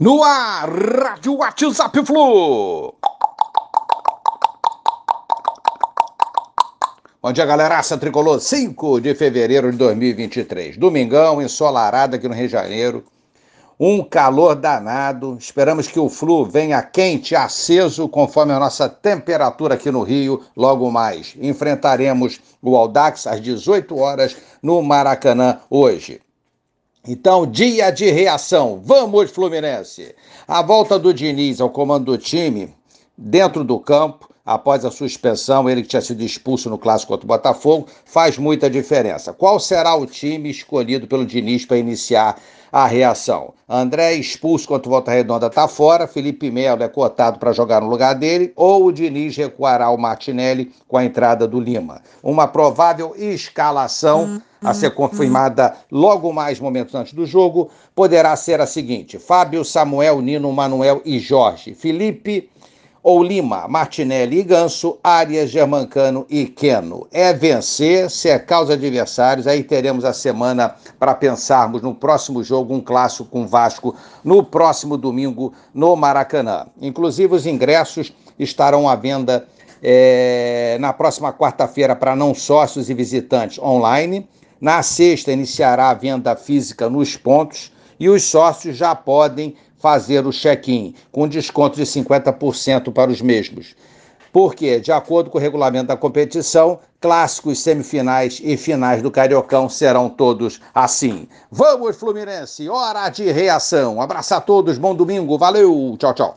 No ar, Rádio WhatsApp Flu. Bom dia, galeraça tricolor. 5 de fevereiro de 2023. Domingão, ensolarado aqui no Rio de Janeiro. Um calor danado. Esperamos que o Flu venha quente, aceso, conforme a nossa temperatura aqui no Rio. Logo mais, enfrentaremos o Aldax às 18 horas no Maracanã hoje. Então, dia de reação. Vamos, Fluminense! A volta do Diniz ao comando do time, dentro do campo, após a suspensão, ele que tinha sido expulso no clássico contra o Botafogo, faz muita diferença. Qual será o time escolhido pelo Diniz para iniciar a reação? André expulso contra o Volta Redonda está fora, Felipe Melo é cotado para jogar no lugar dele, ou o Diniz recuará o Martinelli com a entrada do Lima. Uma provável escalação a ser confirmada logo mais momentos antes do jogo, poderá ser a seguinte: Fábio, Samuel, Nino, Manuel e Jorge. Felipe ou Lima, Martinelli e Ganso, Arias, Germancano e Queno. É vencer, se é causa adversários, aí teremos a semana para pensarmos no próximo jogo, um clássico com Vasco, no próximo domingo no Maracanã. Inclusive, os ingressos estarão à venda é, na próxima quarta-feira para não sócios e visitantes online. Na sexta, iniciará a venda física nos pontos e os sócios já podem fazer o check-in, com desconto de 50% para os mesmos. Porque, de acordo com o regulamento da competição, clássicos, semifinais e finais do Cariocão serão todos assim. Vamos, Fluminense! Hora de reação. Abraço a todos, bom domingo, valeu, tchau, tchau.